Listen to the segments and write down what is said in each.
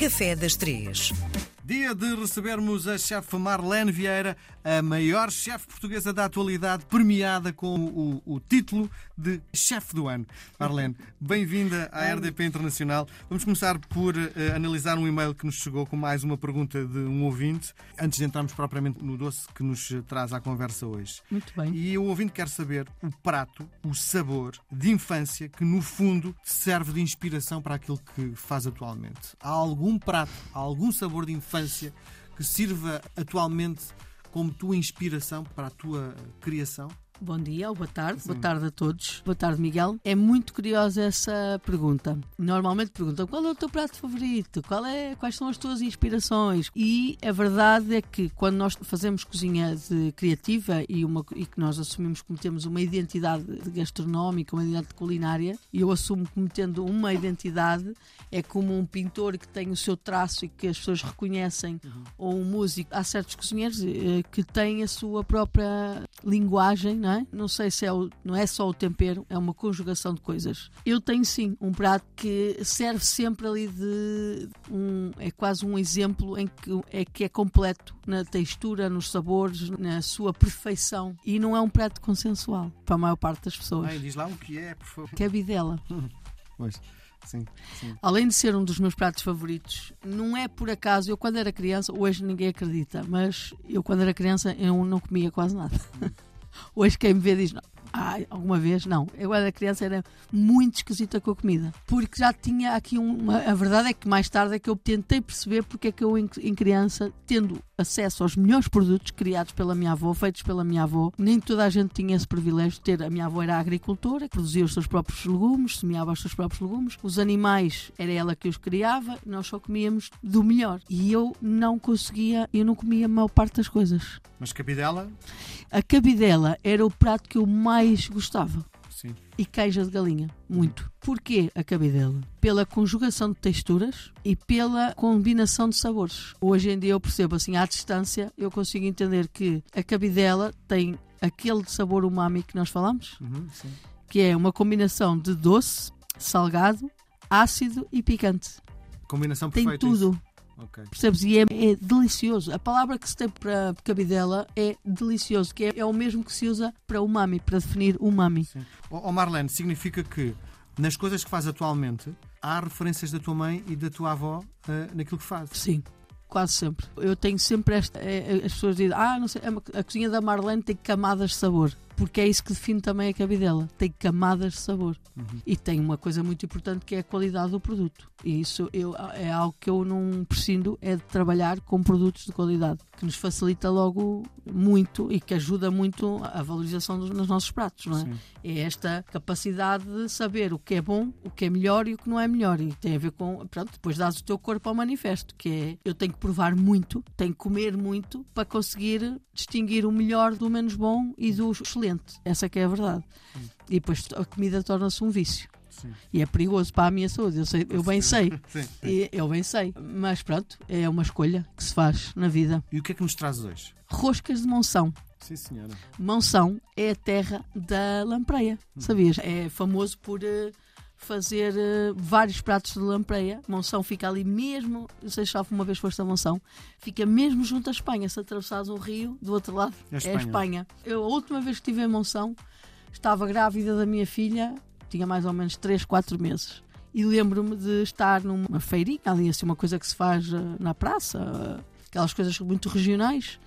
Café das Três. Dia de recebermos a chefe Marlene Vieira, a maior chefe portuguesa da atualidade, premiada com o, o título de chefe do ano. Marlene, bem-vinda à RDP Internacional. Vamos começar por uh, analisar um e-mail que nos chegou com mais uma pergunta de um ouvinte, antes de entrarmos propriamente no doce que nos traz à conversa hoje. Muito bem. E o ouvinte quer saber o prato, o sabor de infância que, no fundo, serve de inspiração para aquilo que faz atualmente. Há algum prato, há algum sabor de infância que sirva atualmente como tua inspiração para a tua criação? Bom dia ou boa tarde, Sim. boa tarde a todos. Boa tarde, Miguel. É muito curiosa essa pergunta. Normalmente perguntam qual é o teu prato favorito, qual é, quais são as tuas inspirações. E a verdade é que quando nós fazemos cozinha criativa e, uma, e que nós assumimos como temos uma identidade gastronómica, uma identidade culinária, e eu assumo como tendo uma identidade, é como um pintor que tem o seu traço e que as pessoas reconhecem, uhum. ou um músico. Há certos cozinheiros eh, que têm a sua própria linguagem, não é? Não sei se é o, não é só o tempero, é uma conjugação de coisas. Eu tenho sim um prato que serve sempre ali de um, é quase um exemplo em que é que é completo na textura, nos sabores, na sua perfeição e não é um prato consensual para a maior parte das pessoas. Ai, diz lá o que é, por favor. Cabidela. pois. Sim. Além de ser um dos meus pratos favoritos, não é por acaso, eu quando era criança, hoje ninguém acredita, mas eu quando era criança eu não comia quase nada. Hoje quem me vê diz: não, Ai, alguma vez? Não. Eu, era criança, era muito esquisita com a comida. Porque já tinha aqui uma. A verdade é que mais tarde é que eu tentei perceber porque é que eu, em criança, tendo acesso aos melhores produtos criados pela minha avó, feitos pela minha avó, nem toda a gente tinha esse privilégio de ter. A minha avó era agricultora, produzia os seus próprios legumes, semeava os seus próprios legumes. Os animais, era ela que os criava, nós só comíamos do melhor. E eu não conseguia, eu não comia a maior parte das coisas. Mas cabidela? A cabidela era o prato que eu mais gostava. Sim. E queijo de galinha, muito. Porquê a cabidela? Pela conjugação de texturas e pela combinação de sabores. Hoje em dia eu percebo assim, à distância, eu consigo entender que a cabidela tem aquele sabor umami que nós falamos, uhum, que é uma combinação de doce, salgado, ácido e picante. Combinação perfeita. Tem tudo. Okay. Percebes? E é, é, delicioso. A palavra que se tem para cabidela é delicioso, que é, é o mesmo que se usa para umami, para definir umami. Sim. Oh, Marlene, significa que nas coisas que faz atualmente há referências da tua mãe e da tua avó uh, naquilo que faz? Sim quase sempre. Eu tenho sempre esta. É, as pessoas dizem, ah, não sei, a cozinha da Marlene tem camadas de sabor porque é isso que define também a cabidela. Tem camadas de sabor. Uhum. E tem uma coisa muito importante que é a qualidade do produto. E isso eu, é algo que eu não prescindo, é de trabalhar com produtos de qualidade, que nos facilita logo muito e que ajuda muito a valorização dos, nos nossos pratos, não é? Sim. É esta capacidade de saber o que é bom, o que é melhor e o que não é melhor. E tem a ver com, pronto, depois dás o teu corpo ao manifesto, que é eu tenho que provar muito, tenho que comer muito para conseguir distinguir o melhor do menos bom e do excelente Essa que é a verdade. Sim. E depois a comida torna-se um vício. Sim. E é perigoso para a minha saúde, eu, sei, eu bem sei. Sim, e, eu bem sei. Mas pronto, é uma escolha que se faz na vida. E o que é que nos traz hoje? Roscas de Monção. Sim, senhora. Monção é a terra da lampreia, hum. sabias? É famoso por uh, fazer uh, vários pratos de lampreia. Monção fica ali mesmo, não sei se já uma vez foste a Monção, fica mesmo junto à Espanha. Se atravessares o rio, do outro lado é, é a Espanha. Eu, a última vez que estive em Monção, estava grávida da minha filha, tinha mais ou menos 3, 4 meses. E lembro-me de estar numa feirinha, ali assim, uma coisa que se faz uh, na praça, uh, aquelas coisas muito regionais,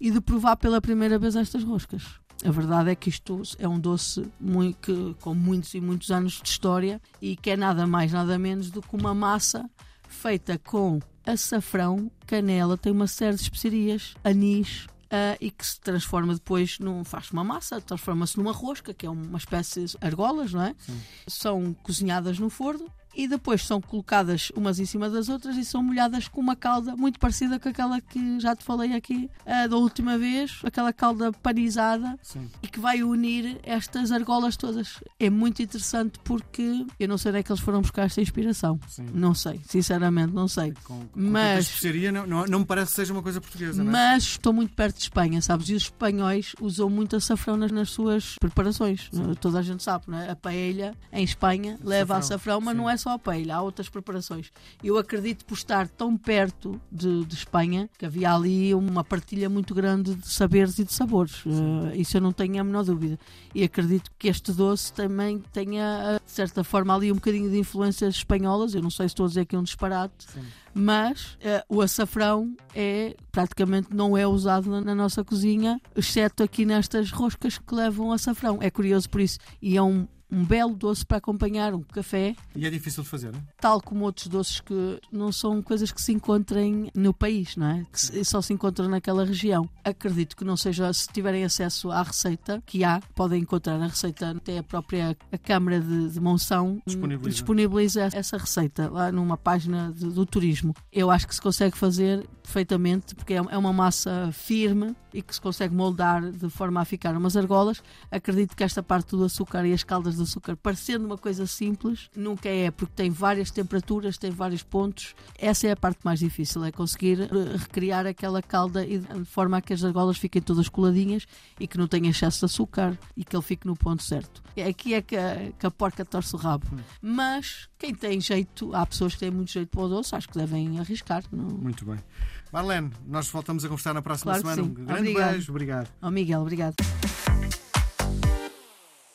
e de provar pela primeira vez estas roscas. A verdade é que isto é um doce muito, que, com muitos e muitos anos de história e que é nada mais, nada menos do que uma massa feita com açafrão, canela, tem uma série de especiarias, anis, Uh, e que se transforma depois num. faz uma massa, transforma-se numa rosca, que é uma espécie de argolas, não é? Sim. São cozinhadas no forno e depois são colocadas umas em cima das outras e são molhadas com uma calda muito parecida com aquela que já te falei aqui da última vez, aquela calda panizada Sim. e que vai unir estas argolas todas. É muito interessante porque eu não sei onde é que eles foram buscar esta inspiração. Sim. Não sei, sinceramente, não sei. Com, com mas especiaria não, não, não, me parece que seja uma coisa portuguesa, não é? Mas estou muito perto de Espanha, sabes? E os espanhóis usam muito açafrão nas, nas suas preparações. Sim. Toda a gente sabe, não é? A paella em Espanha leva açafrão, mas não é só a paella, há outras preparações. Eu acredito por estar tão perto de, de Espanha que havia ali uma partilha muito grande de saberes e de sabores. Uh, isso eu não tenho a menor dúvida. E acredito que este doce também tenha, de certa forma, ali um bocadinho de influências espanholas. Eu não sei se estou a dizer aqui um disparate. Sim mas uh, o açafrão é praticamente não é usado na, na, nossa cozinha, exceto aqui nestas roscas que levam açafrão. É curioso por isso. E é um um belo doce para acompanhar um café. E é difícil de fazer, não é? Tal como outros doces que não são coisas que se encontrem no país, não é? Que só se encontram naquela região. Acredito que não seja, se tiverem acesso à receita que há, podem encontrar a receita, até a própria a Câmara de, de Monção disponibiliza. disponibiliza. essa receita lá numa página de, do turismo. Eu acho que se consegue fazer perfeitamente, porque é, é uma massa firme e que se consegue moldar de forma a ficar umas argolas. Acredito que esta parte do açúcar e as caldas de açúcar, parecendo uma coisa simples, nunca é, porque tem várias temperaturas, tem vários pontos. Essa é a parte mais difícil, é conseguir eh, recriar aquela calda de forma a que as argolas fiquem todas coladinhas e que não tenha excesso de açúcar e que ele fique no ponto certo. Aqui é que a, que a porca torce o rabo. Hum. Mas quem tem jeito, há pessoas que têm muito jeito para o doce, acho que devem arriscar. Não... Muito bem. Marlene, nós voltamos a conversar na próxima claro semana. Um grande Obrigado. beijo, obrigado. Oh, Miguel, obrigado.